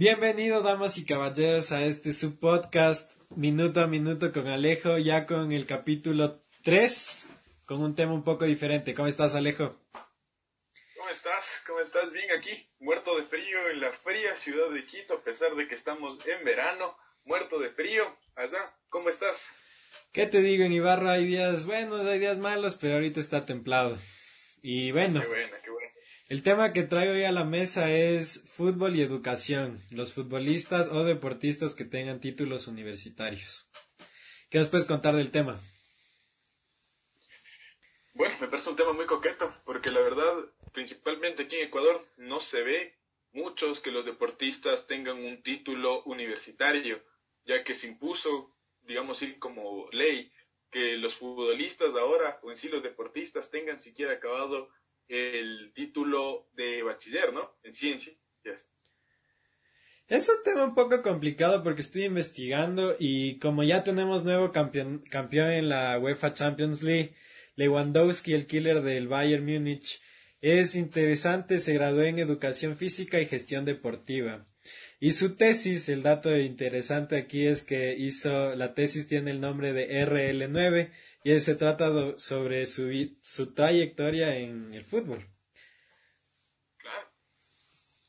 Bienvenido, damas y caballeros, a este subpodcast Minuto a Minuto con Alejo, ya con el capítulo 3, con un tema un poco diferente. ¿Cómo estás, Alejo? ¿Cómo estás? ¿Cómo estás? Bien aquí, muerto de frío en la fría ciudad de Quito, a pesar de que estamos en verano, muerto de frío. Allá, ¿cómo estás? ¿Qué te digo? En Ibarra hay días buenos, hay días malos, pero ahorita está templado. Y bueno, qué buena. El tema que traigo hoy a la mesa es fútbol y educación. Los futbolistas o deportistas que tengan títulos universitarios. ¿Qué nos puedes contar del tema? Bueno, me parece un tema muy coqueto, porque la verdad, principalmente aquí en Ecuador, no se ve muchos que los deportistas tengan un título universitario, ya que se impuso, digamos, como ley, que los futbolistas ahora, o en sí los deportistas, tengan siquiera acabado el título de bachiller, ¿no? En ciencias. Es un tema un poco complicado porque estoy investigando y como ya tenemos nuevo campeón, campeón en la UEFA Champions League, Lewandowski, el killer del Bayern Múnich, es interesante, se graduó en educación física y gestión deportiva. Y su tesis, el dato interesante aquí es que hizo, la tesis tiene el nombre de RL9 y se trata do- sobre su, su trayectoria en el fútbol. Claro.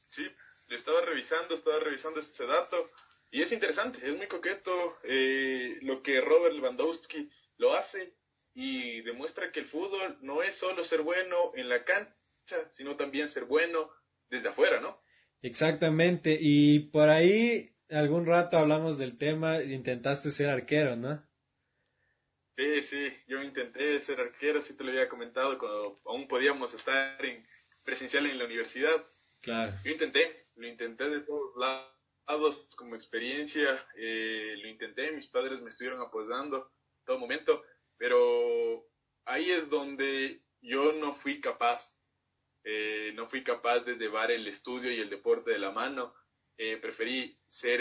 Sí, lo estaba revisando, estaba revisando este dato. Y es interesante, es muy coqueto eh, lo que Robert Lewandowski lo hace y demuestra que el fútbol no es solo ser bueno en la cancha, sino también ser bueno desde afuera, ¿no? Exactamente, y por ahí algún rato hablamos del tema, intentaste ser arquero, ¿no? Sí, sí, yo intenté ser arquero, sí te lo había comentado, cuando aún podíamos estar en presencial en la universidad. Claro. Yo intenté, lo intenté de todos lados como experiencia, eh, lo intenté, mis padres me estuvieron apoyando en todo momento, pero ahí es donde yo no fui capaz, eh, no fui capaz de llevar el estudio y el deporte de la mano, Eh, preferí ser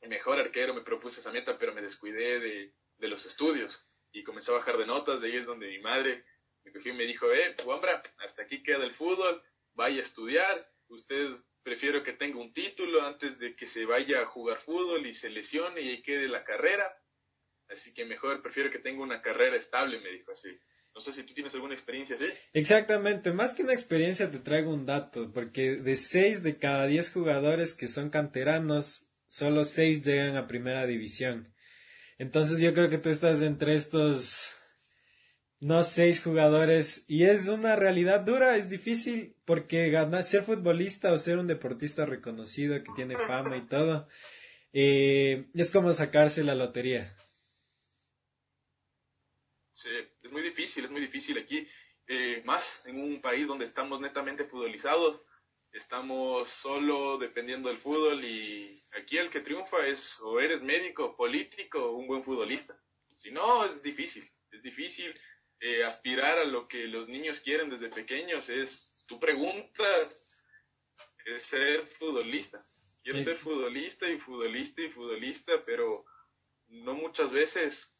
el mejor arquero, me propuse esa meta, pero me descuidé de, de los estudios y comencé a bajar de notas, de ahí es donde mi madre me cogió y me dijo, eh, Juanbra, hasta aquí queda el fútbol, vaya a estudiar, usted prefiero que tenga un título antes de que se vaya a jugar fútbol y se lesione y ahí quede la carrera. Así que mejor prefiero que tenga una carrera estable, me dijo así. No sé si tú tienes alguna experiencia así. Exactamente, más que una experiencia te traigo un dato, porque de 6 de cada 10 jugadores que son canteranos, solo 6 llegan a primera división. Entonces yo creo que tú estás entre estos no 6 jugadores y es una realidad dura, es difícil porque ganar, ser futbolista o ser un deportista reconocido que tiene fama y todo, eh, es como sacarse la lotería. Sí, es muy difícil, es muy difícil aquí. eh, más en un país donde estamos netamente futbolizados, estamos solo dependiendo del fútbol y aquí el que triunfa es o eres médico, político o un buen futbolista. Si no, es difícil, es difícil eh, aspirar a lo que los niños quieren desde pequeños. Es, tú preguntas, es ser futbolista. Quiero Sí. ser futbolista y futbolista y futbolista, pero no muchas veces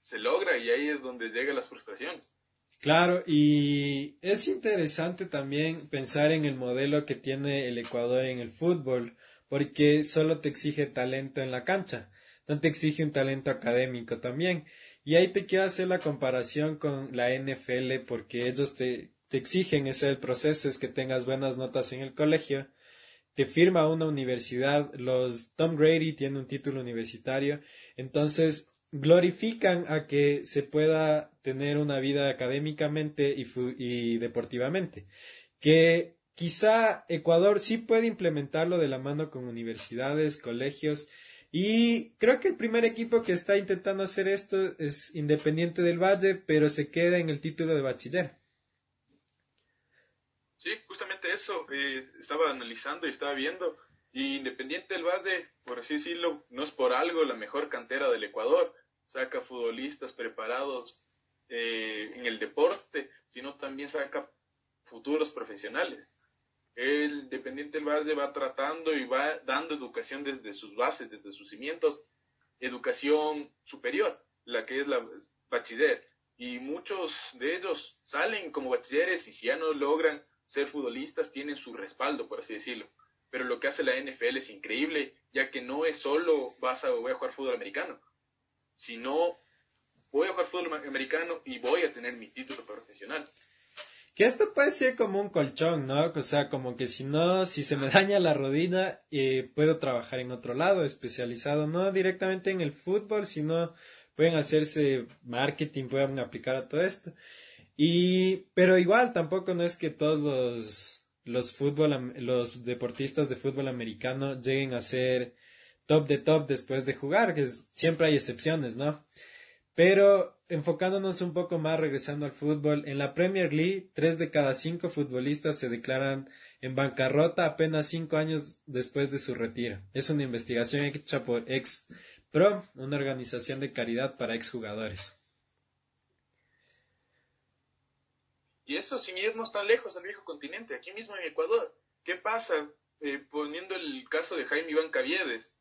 se logra y ahí es donde llegan las frustraciones. Claro, y es interesante también pensar en el modelo que tiene el Ecuador en el fútbol, porque solo te exige talento en la cancha, no te exige un talento académico también. Y ahí te quiero hacer la comparación con la NFL, porque ellos te, te exigen, ese es el proceso, es que tengas buenas notas en el colegio, te firma una universidad, los Tom Grady tiene un título universitario, entonces glorifican a que se pueda tener una vida académicamente y, y deportivamente. Que quizá Ecuador sí puede implementarlo de la mano con universidades, colegios, y creo que el primer equipo que está intentando hacer esto es Independiente del Valle, pero se queda en el título de bachiller. Sí, justamente eso. eh, estaba analizando y estaba viendo. Y Independiente del Valle, por así decirlo, no es por algo la mejor cantera del Ecuador. Saca futbolistas preparados eh, en el deporte, sino también saca futuros profesionales. El Independiente del Valle va tratando y va dando educación desde sus bases, desde sus cimientos, educación superior, la que es la bachiller. Y muchos de ellos salen como bachilleres y si ya no logran ser futbolistas, tienen su respaldo, por así decirlo. pero lo que hace la NFL es increíble, ya que no es solo vas a, voy a jugar fútbol americano, sino voy a jugar fútbol americano y voy a tener mi título profesional. Que esto puede ser como un colchón, ¿no? O sea, como que si no, si se me daña la rodilla, eh, puedo trabajar en otro lado, especializado, no directamente en el fútbol, sino pueden hacerse marketing, pueden aplicar a todo esto. Y, pero igual tampoco no es que todos los, los fútbol, los deportistas de fútbol americano lleguen a ser top de top después de jugar, que siempre hay excepciones, ¿no? Pero enfocándonos un poco más, regresando al fútbol, en la Premier League, tres de cada cinco futbolistas se declaran en bancarrota apenas cinco años después de su retiro. Es una investigación hecha por Ex Pro, una organización de caridad para exjugadores. Y eso sin irnos tan lejos al viejo continente, aquí mismo en Ecuador. ¿Qué pasa eh, poniendo el caso de Jaime Iván Caviedes?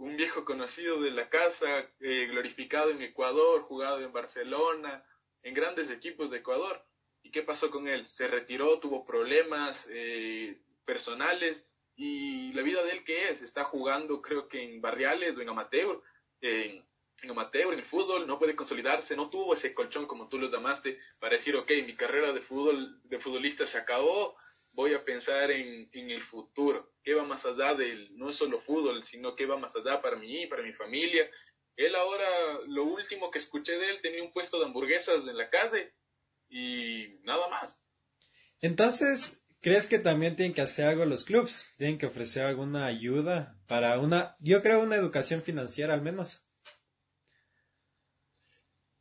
Un viejo conocido de la casa, eh, glorificado en Ecuador, jugado en Barcelona, en grandes equipos de Ecuador. ¿Y qué pasó con él? Se retiró, tuvo problemas eh, personales y la vida de él qué es? Está jugando creo que en barriales o en amateur, en, amateur, en el fútbol, no puede consolidarse, no tuvo ese colchón como tú lo llamaste para decir, ok, mi carrera de fútbol, de futbolista se acabó, voy a pensar en, en, el futuro, qué va más allá del, no solo fútbol, sino qué va más allá para mí, para mi familia. Él ahora, lo último que escuché de él, tenía un puesto de hamburguesas en la calle y nada más. Entonces, ¿crees que también tienen que hacer algo los clubs? ¿Tienen que ofrecer alguna ayuda para una, yo creo, una educación financiera al menos?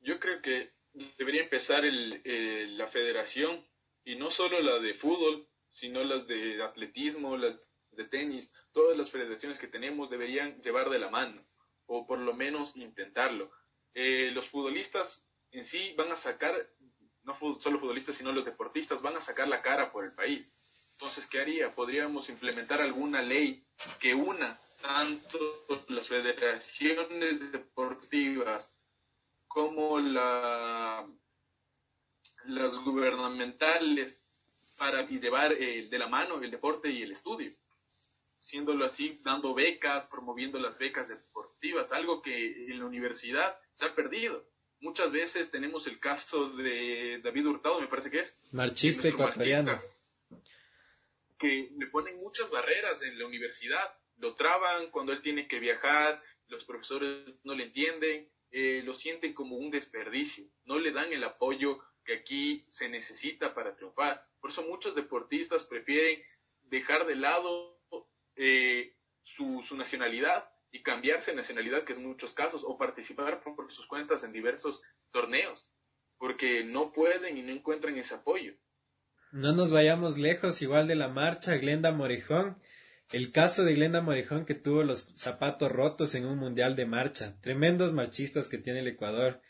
Yo creo que debería empezar el, la federación y no solo la de fútbol, sino las de atletismo, las de tenis, todas las federaciones que tenemos deberían llevar de la mano, o por lo menos intentarlo. Eh, los futbolistas en sí van a sacar, no solo futbolistas, sino los deportistas, van a sacar la cara por el país. Entonces, ¿qué haría? Podríamos implementar alguna ley que una tanto las federaciones deportivas como la, las gubernamentales para llevar eh, de la mano el deporte y el estudio. Siéndolo así, dando becas, promoviendo las becas deportivas, algo que en la universidad se ha perdido. Muchas veces tenemos el caso de David Hurtado, me parece que es. Marchista ecuatoriano. Que le ponen muchas barreras en la universidad. Lo traban cuando él tiene que viajar, los profesores no le entienden, eh, lo sienten como un desperdicio, no le dan el apoyo que aquí se necesita para triunfar. Por eso muchos deportistas prefieren dejar de lado eh, su, su, nacionalidad y cambiarse de nacionalidad, que es en muchos casos, o participar por sus cuentas en diversos torneos, porque no pueden y no encuentran ese apoyo. No nos vayamos lejos, igual de la marcha, Glenda Morejón. El caso de Glenda Morejón que tuvo los zapatos rotos en un mundial de marcha. Tremendos marchistas que tiene el Ecuador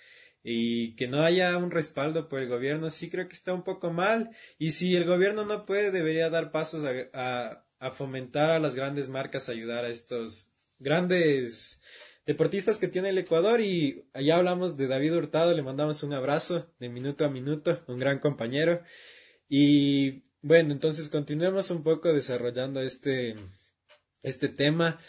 y que no haya un respaldo por el gobierno, sí creo que está un poco mal. Y si el gobierno no puede, debería dar pasos a, a, fomentar a las grandes marcas, ayudar a estos grandes deportistas que tiene el Ecuador. Y allá hablamos de David Hurtado, le mandamos un abrazo de minuto a minuto, un gran compañero. Y bueno, entonces continuemos un poco desarrollando este, este tema.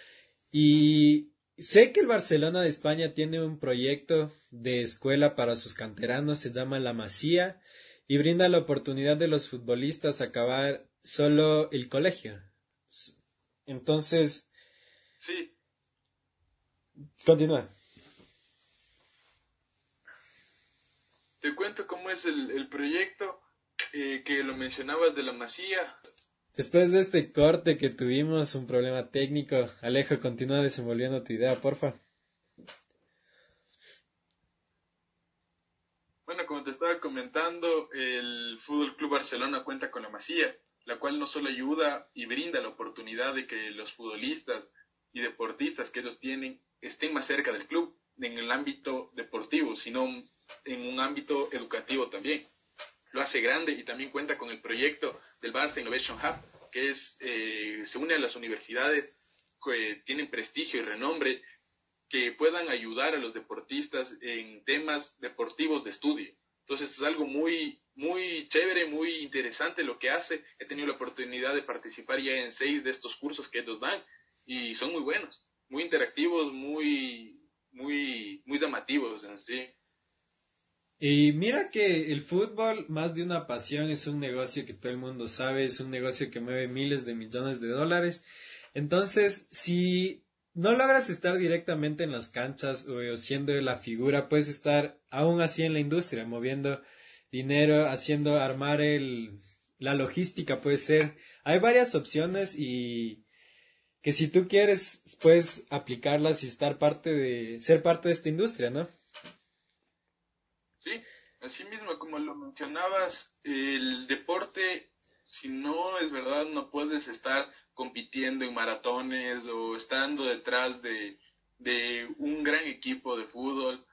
Y Sé que el Barcelona de España tiene un proyecto de escuela para sus canteranos, se llama La Masía, y brinda la oportunidad de los futbolistas a acabar solo el colegio. Entonces. Sí. Continúa. Te cuento cómo es el, proyecto eh, que lo mencionabas de la Masía. Después de este corte que tuvimos un problema técnico, Alejo, continúa desenvolviendo tu idea, porfa. Bueno, como te estaba comentando, el Fútbol Club Barcelona cuenta con la Masía, la cual no solo ayuda y brinda la oportunidad de que los futbolistas y deportistas que ellos tienen estén más cerca del club en el ámbito deportivo, sino en un ámbito educativo también. Lo hace grande y también cuenta con el proyecto del Barça Innovation Hub, que es, eh, se une a las universidades que tienen prestigio y renombre que puedan ayudar a los deportistas en temas deportivos de estudio. Entonces es algo muy, muy chévere, muy interesante lo que hace. He tenido la oportunidad de participar ya en seis de estos cursos que ellos dan y son muy buenos, muy interactivos, muy, muy, muy llamativos en sí. Y mira que el fútbol, más de una pasión, es un negocio que todo el mundo sabe, es un negocio que mueve miles de millones de dólares. Entonces, si no logras estar directamente en las canchas o siendo la figura, puedes estar aún así en la industria, moviendo dinero, haciendo armar el, la logística, puede ser. Hay varias opciones y que si tú quieres, puedes aplicarlas y estar parte de, ser parte de esta industria, ¿no? Sí, así mismo, como lo mencionabas, el deporte, si no es verdad, no puedes estar compitiendo en maratones o estando detrás de, de un gran equipo de fútbol.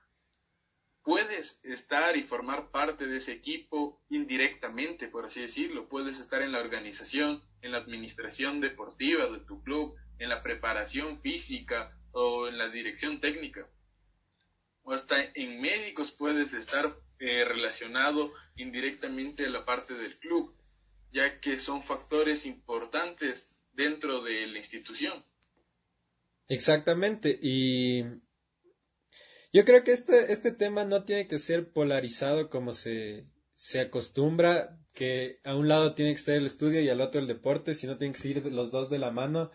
Puedes estar y formar parte de ese equipo indirectamente, por así decirlo. Puedes estar en la organización, en la administración deportiva de tu club, en la preparación física o en la dirección técnica o hasta en médicos puedes estar eh, relacionado indirectamente a la parte del club, ya que son factores importantes dentro de la institución. Exactamente, y yo creo que este, este tema no tiene que ser polarizado como se, se acostumbra, que a un lado tiene que estar el estudio y al otro el deporte, sino tienen que ir los dos de la mano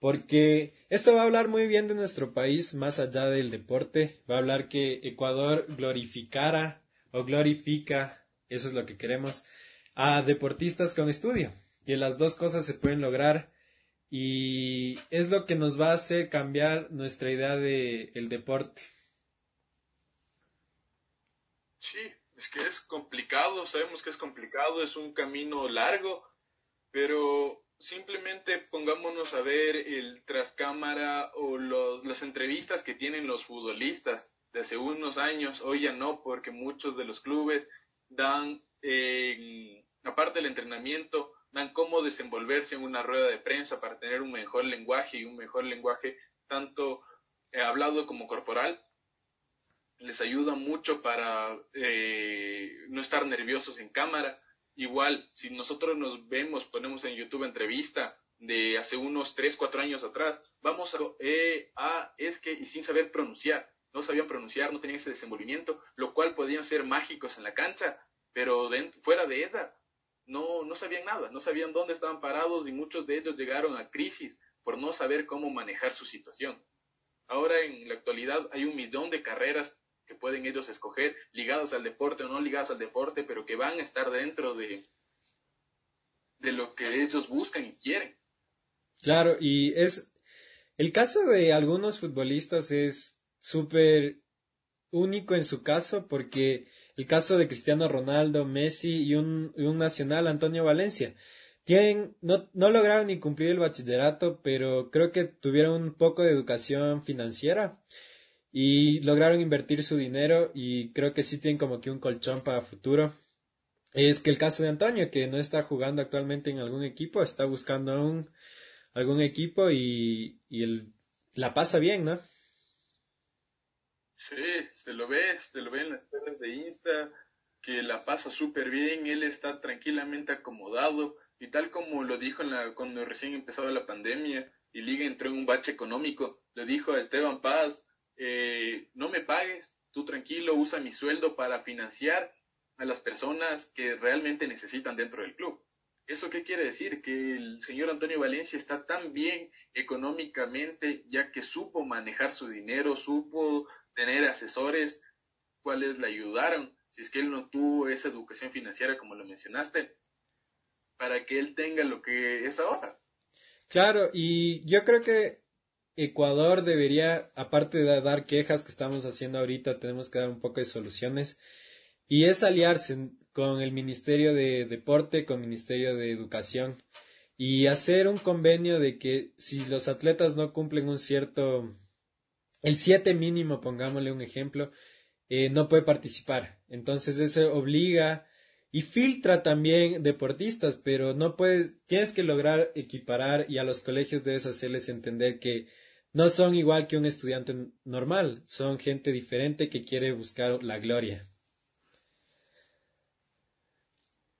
porque esto va a hablar muy bien de nuestro país más allá del deporte, va a hablar que Ecuador glorificara o glorifica, eso es lo que queremos, a deportistas con estudio, que las dos cosas se pueden lograr y es lo que nos va a hacer cambiar nuestra idea del el deporte. Sí, es que es complicado, sabemos que es complicado, es un camino largo, pero simplemente pongámonos a ver el trascámara o las entrevistas que tienen los futbolistas de hace unos años, hoy ya no, porque muchos de los clubes dan, aparte del entrenamiento, dan cómo desenvolverse en una rueda de prensa para tener un mejor lenguaje y un mejor lenguaje tanto eh, hablado como corporal. Les ayuda mucho para eh, no estar nerviosos en cámara Igual, si nosotros nos vemos, ponemos en YouTube entrevista de hace unos 3, 4 años atrás, vamos a, eh, a, es que, y sin saber pronunciar, no sabían pronunciar, no tenían ese desenvolvimiento, lo cual podían ser mágicos en la cancha, pero fuera de esa, no, no sabían nada, no sabían dónde estaban parados y muchos de ellos llegaron a crisis por no saber cómo manejar su situación. Ahora en la actualidad hay un millón de carreras que pueden ellos escoger, ligados al deporte o no ligados al deporte, pero que van a estar dentro de, de lo que ellos buscan y quieren. Claro, y es el caso de algunos futbolistas es súper único en su caso porque el caso de Cristiano Ronaldo, Messi y un, un nacional, Antonio Valencia, tienen, no, no lograron ni cumplir el bachillerato, pero creo que tuvieron un poco de educación financiera y lograron invertir su dinero y creo que sí tienen como que un colchón para futuro. Es que el caso de Antonio, que no está jugando actualmente en algún equipo, está buscando un, algún equipo y, y la pasa bien, ¿no? Sí, se lo ve, se lo ve en las redes de Insta, que la pasa súper bien, él está tranquilamente acomodado y tal como lo dijo en la, cuando recién empezó la pandemia y Liga entró en un bache económico, le dijo a Esteban Paz, eh, no me pagues, tú tranquilo, usa mi sueldo para financiar a las personas que realmente necesitan dentro del club. ¿Eso qué quiere decir? Que el señor Antonio Valencia está tan bien económicamente ya que supo manejar su dinero, supo tener asesores, cuales le ayudaron, si es que él no tuvo esa educación financiera como lo mencionaste, para que él tenga lo que es ahora. Claro, y yo creo que Ecuador debería, aparte de dar quejas que estamos haciendo ahorita, tenemos que dar un poco de soluciones. Y es aliarse con el Ministerio de Deporte, con el Ministerio de Educación y hacer un convenio de que si los atletas no cumplen un cierto, el 7 mínimo, pongámosle un ejemplo, eh, no puede participar. Entonces eso obliga y filtra también deportistas, pero no puedes, tienes que lograr equiparar y a los colegios debes hacerles entender que no son igual que un estudiante normal, son gente diferente que quiere buscar la gloria.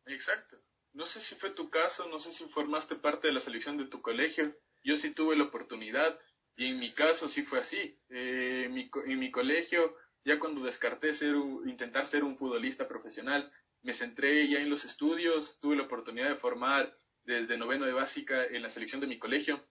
Exacto. No sé si fue tu caso, no sé si formaste parte de la selección de tu colegio. Yo sí tuve la oportunidad y en mi caso sí fue así. Eh, en, mi, en mi colegio, ya cuando descarté ser, intentar ser un futbolista profesional, me centré ya en los estudios, tuve la oportunidad de formar desde noveno de básica en la selección de mi colegio.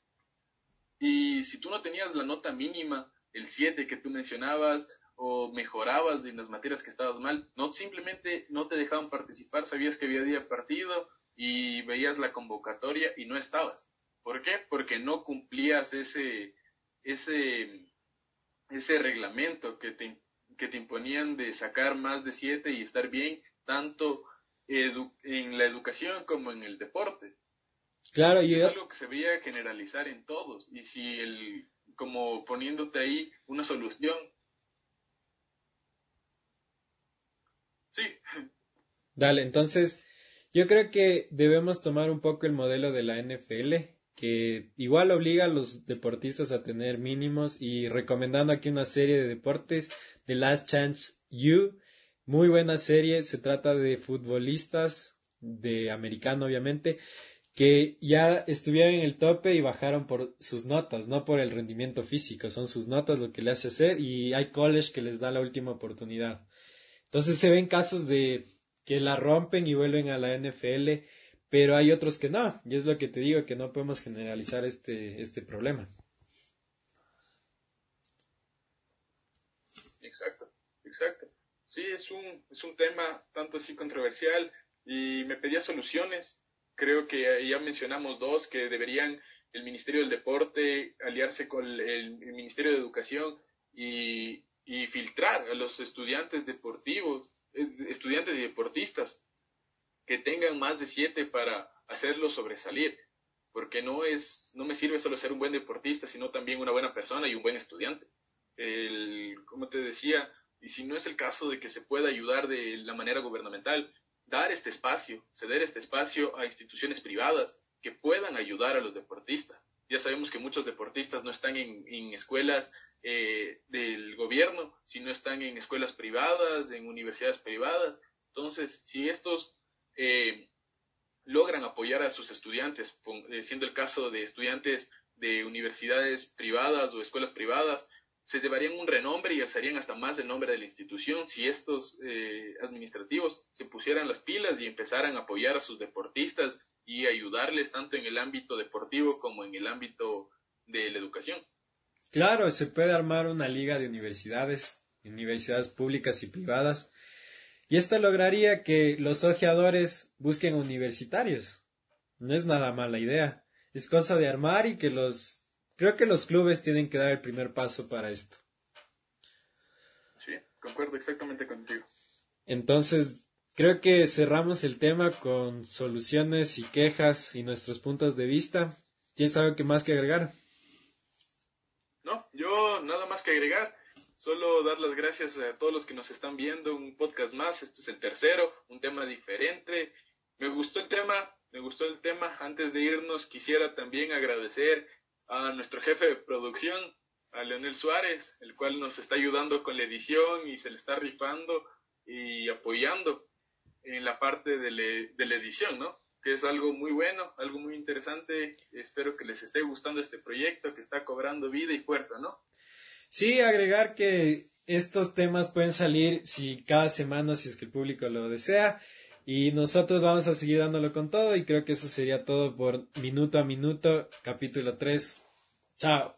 Y si tú no tenías la nota mínima, el 7 que tú mencionabas, o mejorabas en las materias que estabas mal, no simplemente no te dejaban participar, sabías que había día partido y veías la convocatoria y no estabas. ¿Por qué? Porque no cumplías ese, ese, ese reglamento que te, que te imponían de sacar más de 7 y estar bien, tanto en la educación como en el deporte. Claro, y es algo que se veía generalizar en todos. Y si el, como poniéndote ahí una solución. Sí. Dale, entonces yo creo que debemos tomar un poco el modelo de la NFL, que igual obliga a los deportistas a tener mínimos y recomendando aquí una serie de deportes, The Last Chance You, muy buena serie, se trata de futbolistas de americano obviamente, que ya estuvieron en el tope y bajaron por sus notas, no por el rendimiento físico, son sus notas lo que le hace hacer y hay college que les da la última oportunidad. Entonces se ven casos de que la rompen y vuelven a la NFL, pero hay otros que no, y es lo que te digo, que no podemos generalizar este, este problema. Exacto, exacto. Sí, es un, es un tema tanto así controversial y me pedía soluciones creo que ya mencionamos dos que deberían el Ministerio del Deporte aliarse con el, Ministerio de Educación y, filtrar a los estudiantes deportivos, eh, estudiantes y deportistas que tengan más de siete para hacerlos sobresalir, porque no es, no me sirve solo ser un buen deportista, sino también una buena persona y un buen estudiante. El, como te decía, y si no es el caso de que se pueda ayudar de la manera gubernamental, dar este espacio, ceder este espacio a instituciones privadas que puedan ayudar a los deportistas. Ya sabemos que muchos deportistas no están en, escuelas eh, del gobierno, sino están en escuelas privadas, en universidades privadas. Entonces, si estos eh, logran apoyar a sus estudiantes, eh, siendo el caso de estudiantes de universidades privadas o escuelas privadas, se llevarían un renombre y alzarían hasta más el nombre de la institución si estos eh, administrativos se pusieran las pilas y empezaran a apoyar a sus deportistas y ayudarles tanto en el ámbito deportivo como en el ámbito de la educación. Claro, se puede armar una liga de universidades, universidades públicas y privadas, y esto lograría que los ojeadores busquen universitarios. No es nada mala idea. Es cosa de armar y que los Creo que los clubes tienen que dar el primer paso para esto. Sí, concuerdo exactamente contigo. Entonces, creo que cerramos el tema con soluciones y quejas y nuestros puntos de vista. ¿Tienes algo que más que agregar? No, yo nada más que agregar. Solo dar las gracias a todos los que nos están viendo. Un podcast más. Este es el tercero. Un tema diferente. Me gustó el tema. Me gustó el tema. Antes de irnos, quisiera también agradecer a nuestro jefe de producción, a Leonel Suárez, el cual nos está ayudando con la edición y se le está rifando y apoyando en la parte de, la edición, ¿no? Que es algo muy bueno, algo muy interesante. Espero que les esté gustando este proyecto que está cobrando vida y fuerza, ¿no? Sí, agregar que estos temas pueden salir si cada semana, si es que el público lo desea. Y nosotros vamos a seguir dándolo con todo y creo que eso sería todo por minuto a minuto, capítulo 3. Chao.